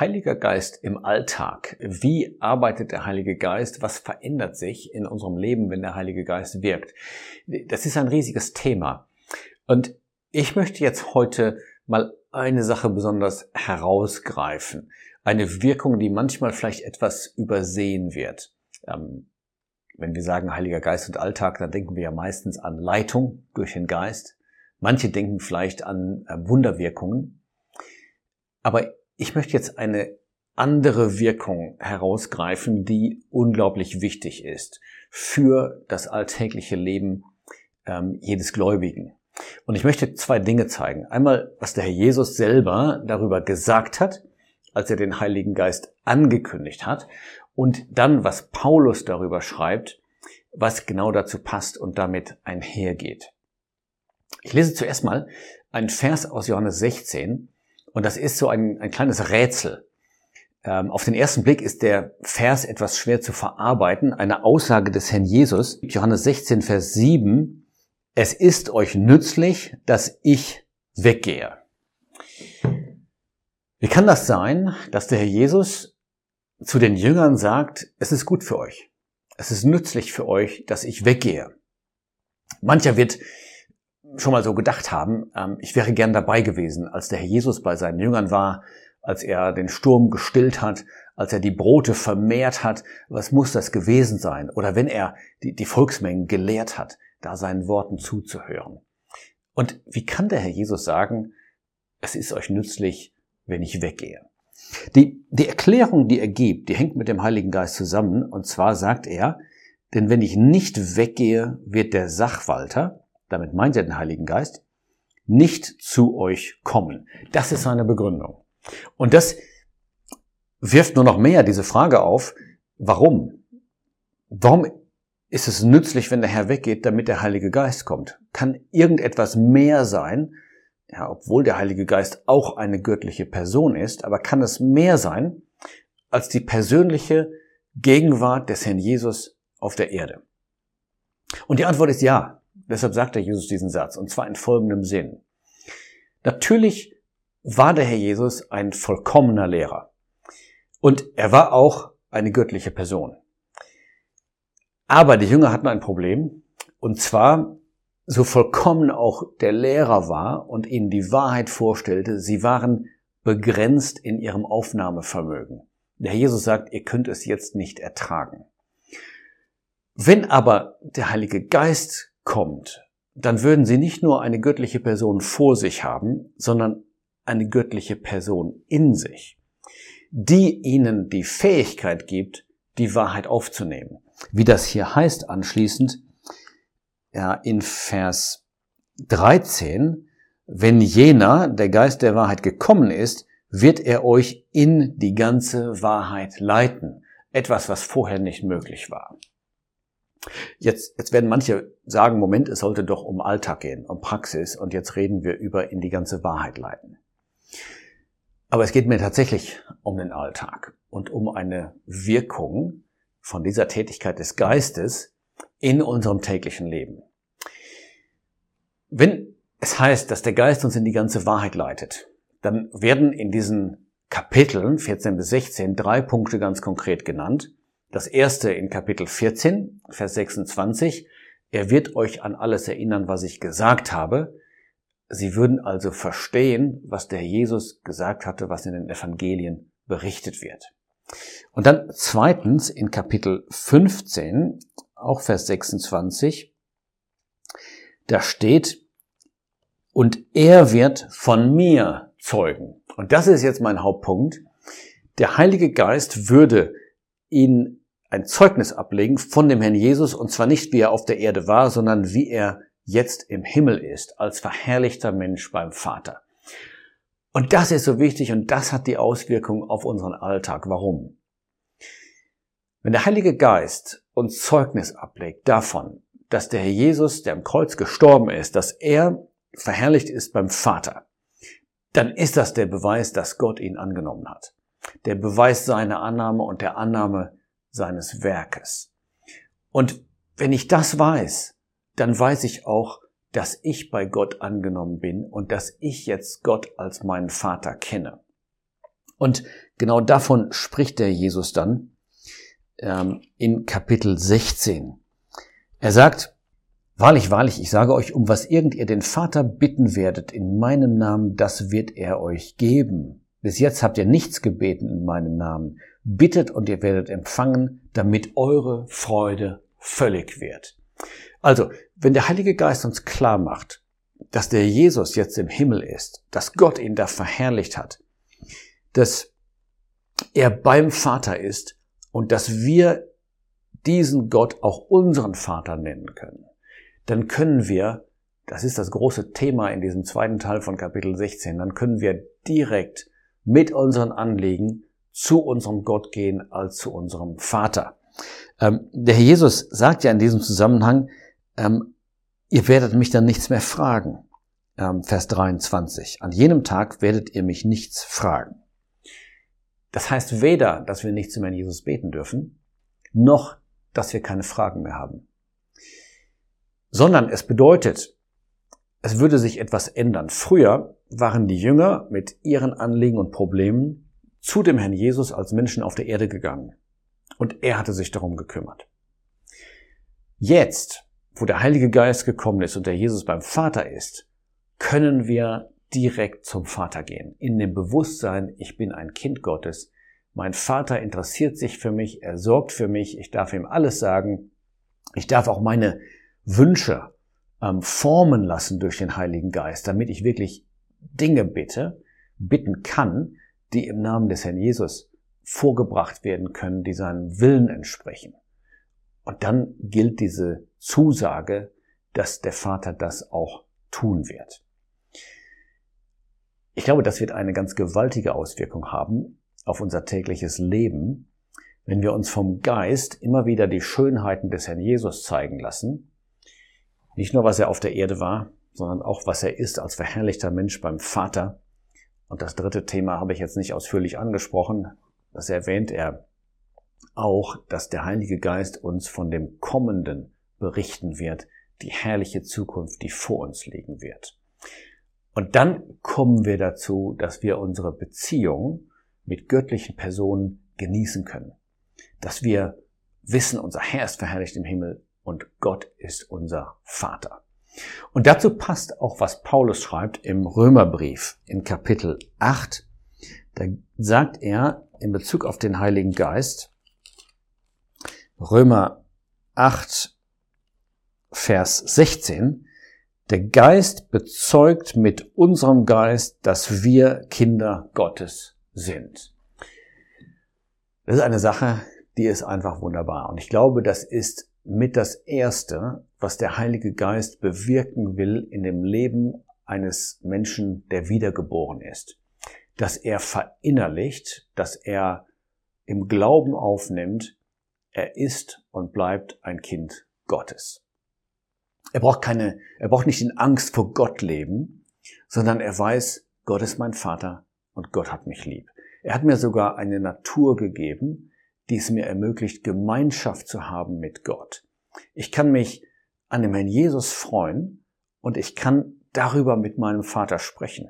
Heiliger Geist im Alltag. Wie arbeitet der Heilige Geist? Was verändert sich in unserem Leben, wenn der Heilige Geist wirkt? Das ist ein riesiges Thema. Und ich möchte jetzt heute mal eine Sache besonders herausgreifen. Eine Wirkung, die manchmal vielleicht etwas übersehen wird. Ähm, wenn wir sagen Heiliger Geist und Alltag, dann denken wir ja meistens an Leitung durch den Geist. Manche denken vielleicht an äh, Wunderwirkungen. Aber ich möchte jetzt eine andere Wirkung herausgreifen, die unglaublich wichtig ist für das alltägliche Leben ähm, jedes Gläubigen. Und ich möchte zwei Dinge zeigen. Einmal, was der Herr Jesus selber darüber gesagt hat, als er den Heiligen Geist angekündigt hat. Und dann, was Paulus darüber schreibt, was genau dazu passt und damit einhergeht. Ich lese zuerst mal einen Vers aus Johannes 16 und das ist so ein, ein kleines Rätsel. Ähm, auf den ersten Blick ist der Vers etwas schwer zu verarbeiten. Eine Aussage des Herrn Jesus, Johannes 16, Vers 7, es ist euch nützlich, dass ich weggehe. Wie kann das sein, dass der Herr Jesus zu den Jüngern sagt, es ist gut für euch, es ist nützlich für euch, dass ich weggehe? Mancher wird schon mal so gedacht haben, ähm, ich wäre gern dabei gewesen, als der Herr Jesus bei seinen Jüngern war, als er den Sturm gestillt hat, als er die Brote vermehrt hat, was muss das gewesen sein? Oder wenn er die, die Volksmengen gelehrt hat, da seinen Worten zuzuhören. Und wie kann der Herr Jesus sagen, es ist euch nützlich, wenn ich weggehe? Die, die Erklärung, die er gibt, die hängt mit dem Heiligen Geist zusammen. Und zwar sagt er, denn wenn ich nicht weggehe, wird der Sachwalter, damit meint er den Heiligen Geist, nicht zu euch kommen. Das ist seine Begründung. Und das wirft nur noch mehr diese Frage auf, warum? Warum ist es nützlich, wenn der Herr weggeht, damit der Heilige Geist kommt? Kann irgendetwas mehr sein, ja, obwohl der Heilige Geist auch eine göttliche Person ist, aber kann es mehr sein als die persönliche Gegenwart des Herrn Jesus auf der Erde? Und die Antwort ist ja. Deshalb sagt der Jesus diesen Satz, und zwar in folgendem Sinn. Natürlich war der Herr Jesus ein vollkommener Lehrer. Und er war auch eine göttliche Person. Aber die Jünger hatten ein Problem. Und zwar, so vollkommen auch der Lehrer war und ihnen die Wahrheit vorstellte, sie waren begrenzt in ihrem Aufnahmevermögen. Der Herr Jesus sagt, ihr könnt es jetzt nicht ertragen. Wenn aber der Heilige Geist kommt, dann würden sie nicht nur eine göttliche Person vor sich haben, sondern eine göttliche Person in sich, die ihnen die Fähigkeit gibt, die Wahrheit aufzunehmen. Wie das hier heißt anschließend, ja, in Vers 13, wenn jener, der Geist der Wahrheit gekommen ist, wird er euch in die ganze Wahrheit leiten. Etwas, was vorher nicht möglich war. Jetzt, jetzt werden manche sagen, Moment, es sollte doch um Alltag gehen, um Praxis und jetzt reden wir über in die ganze Wahrheit leiten. Aber es geht mir tatsächlich um den Alltag und um eine Wirkung von dieser Tätigkeit des Geistes in unserem täglichen Leben. Wenn es heißt, dass der Geist uns in die ganze Wahrheit leitet, dann werden in diesen Kapiteln 14 bis 16 drei Punkte ganz konkret genannt. Das erste in Kapitel 14, Vers 26. Er wird euch an alles erinnern, was ich gesagt habe. Sie würden also verstehen, was der Jesus gesagt hatte, was in den Evangelien berichtet wird. Und dann zweitens in Kapitel 15, auch Vers 26, da steht, und er wird von mir zeugen. Und das ist jetzt mein Hauptpunkt. Der Heilige Geist würde ihn ein Zeugnis ablegen von dem Herrn Jesus und zwar nicht wie er auf der Erde war, sondern wie er jetzt im Himmel ist, als verherrlichter Mensch beim Vater. Und das ist so wichtig und das hat die Auswirkung auf unseren Alltag. Warum? Wenn der Heilige Geist uns Zeugnis ablegt davon, dass der Herr Jesus, der am Kreuz gestorben ist, dass er verherrlicht ist beim Vater, dann ist das der Beweis, dass Gott ihn angenommen hat. Der Beweis seiner Annahme und der Annahme seines Werkes. Und wenn ich das weiß, dann weiß ich auch, dass ich bei Gott angenommen bin und dass ich jetzt Gott als meinen Vater kenne. Und genau davon spricht der Jesus dann ähm, in Kapitel 16. Er sagt, Wahrlich, wahrlich, ich sage euch, um was irgend ihr den Vater bitten werdet in meinem Namen, das wird er euch geben. Bis jetzt habt ihr nichts gebeten in meinem Namen. Bittet und ihr werdet empfangen, damit eure Freude völlig wird. Also, wenn der Heilige Geist uns klar macht, dass der Jesus jetzt im Himmel ist, dass Gott ihn da verherrlicht hat, dass er beim Vater ist und dass wir diesen Gott auch unseren Vater nennen können, dann können wir, das ist das große Thema in diesem zweiten Teil von Kapitel 16, dann können wir direkt mit unseren Anliegen zu unserem Gott gehen als zu unserem Vater. Ähm, der Herr Jesus sagt ja in diesem Zusammenhang, ähm, ihr werdet mich dann nichts mehr fragen. Ähm, Vers 23. An jenem Tag werdet ihr mich nichts fragen. Das heißt weder, dass wir nicht zum Herrn Jesus beten dürfen, noch, dass wir keine Fragen mehr haben sondern es bedeutet, es würde sich etwas ändern. Früher waren die Jünger mit ihren Anliegen und Problemen zu dem Herrn Jesus als Menschen auf der Erde gegangen. Und er hatte sich darum gekümmert. Jetzt, wo der Heilige Geist gekommen ist und der Jesus beim Vater ist, können wir direkt zum Vater gehen. In dem Bewusstsein, ich bin ein Kind Gottes. Mein Vater interessiert sich für mich, er sorgt für mich, ich darf ihm alles sagen. Ich darf auch meine Wünsche ähm, formen lassen durch den Heiligen Geist, damit ich wirklich Dinge bitte, bitten kann, die im Namen des Herrn Jesus vorgebracht werden können, die seinem Willen entsprechen. Und dann gilt diese Zusage, dass der Vater das auch tun wird. Ich glaube, das wird eine ganz gewaltige Auswirkung haben auf unser tägliches Leben, wenn wir uns vom Geist immer wieder die Schönheiten des Herrn Jesus zeigen lassen nicht nur, was er auf der Erde war, sondern auch, was er ist als verherrlichter Mensch beim Vater. Und das dritte Thema habe ich jetzt nicht ausführlich angesprochen. Das erwähnt er auch, dass der Heilige Geist uns von dem Kommenden berichten wird, die herrliche Zukunft, die vor uns liegen wird. Und dann kommen wir dazu, dass wir unsere Beziehung mit göttlichen Personen genießen können. Dass wir wissen, unser Herr ist verherrlicht im Himmel, und Gott ist unser Vater. Und dazu passt auch, was Paulus schreibt im Römerbrief in Kapitel 8. Da sagt er in Bezug auf den Heiligen Geist, Römer 8, Vers 16, der Geist bezeugt mit unserem Geist, dass wir Kinder Gottes sind. Das ist eine Sache, die ist einfach wunderbar. Und ich glaube, das ist mit das Erste, was der Heilige Geist bewirken will in dem Leben eines Menschen, der wiedergeboren ist. Dass er verinnerlicht, dass er im Glauben aufnimmt, er ist und bleibt ein Kind Gottes. Er braucht keine, er braucht nicht in Angst vor Gott leben, sondern er weiß, Gott ist mein Vater und Gott hat mich lieb. Er hat mir sogar eine Natur gegeben, die es mir ermöglicht, Gemeinschaft zu haben mit Gott. Ich kann mich an dem Herrn Jesus freuen und ich kann darüber mit meinem Vater sprechen.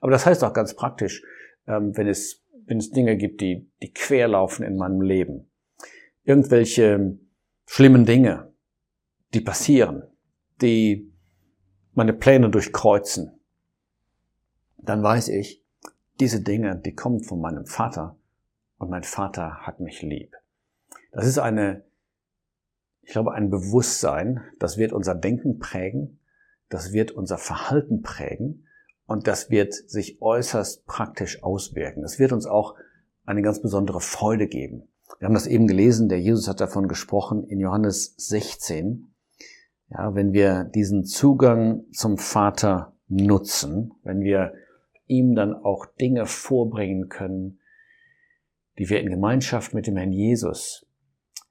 Aber das heißt auch ganz praktisch, ähm, wenn es, wenn es Dinge gibt, die, die quer in meinem Leben. Irgendwelche schlimmen Dinge, die passieren, die meine Pläne durchkreuzen. Dann weiß ich, diese Dinge, die kommen von meinem Vater und mein Vater hat mich lieb. Das ist eine, ich glaube, ein Bewusstsein, das wird unser Denken prägen, das wird unser Verhalten prägen und das wird sich äußerst praktisch auswirken. Es wird uns auch eine ganz besondere Freude geben. Wir haben das eben gelesen, der Jesus hat davon gesprochen in Johannes 16. Ja, wenn wir diesen Zugang zum Vater nutzen, wenn wir ihm dann auch Dinge vorbringen können, die wir in Gemeinschaft mit dem Herrn Jesus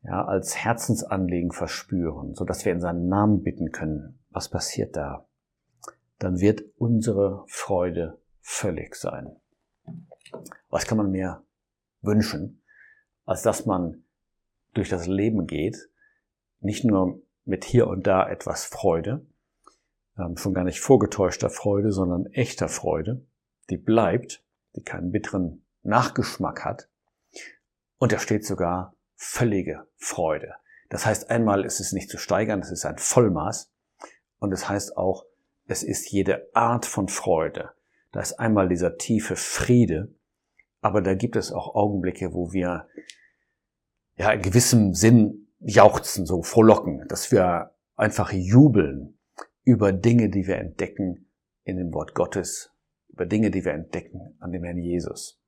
ja, als Herzensanliegen verspüren, so dass wir in seinen Namen bitten können. Was passiert da? Dann wird unsere Freude völlig sein. Was kann man mehr wünschen, als dass man durch das Leben geht, nicht nur mit hier und da etwas Freude, ähm, schon gar nicht vorgetäuschter Freude, sondern echter Freude, die bleibt, die keinen bitteren Nachgeschmack hat. Und da steht sogar völlige Freude. Das heißt, einmal ist es nicht zu steigern, es ist ein Vollmaß. Und es das heißt auch, es ist jede Art von Freude. Da ist einmal dieser tiefe Friede, aber da gibt es auch Augenblicke, wo wir ja in gewissem Sinn jauchzen, so frohlocken, dass wir einfach jubeln über Dinge, die wir entdecken in dem Wort Gottes, über Dinge, die wir entdecken an dem Herrn Jesus.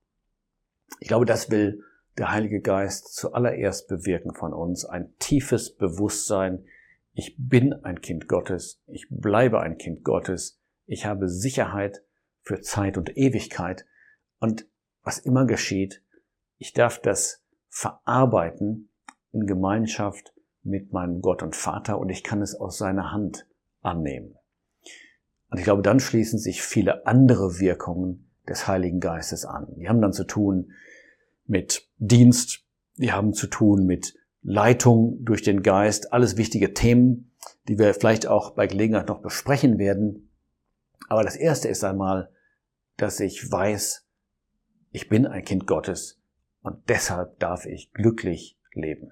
Ich glaube, das will der Heilige Geist zuallererst bewirken von uns, ein tiefes Bewusstsein, ich bin ein Kind Gottes, ich bleibe ein Kind Gottes, ich habe Sicherheit für Zeit und Ewigkeit und was immer geschieht, ich darf das verarbeiten in Gemeinschaft mit meinem Gott und Vater und ich kann es aus seiner Hand annehmen. Und ich glaube, dann schließen sich viele andere Wirkungen des Heiligen Geistes an. Die haben dann zu tun mit Dienst, die haben zu tun mit Leitung durch den Geist, alles wichtige Themen, die wir vielleicht auch bei Gelegenheit noch besprechen werden. Aber das Erste ist einmal, dass ich weiß, ich bin ein Kind Gottes und deshalb darf ich glücklich leben.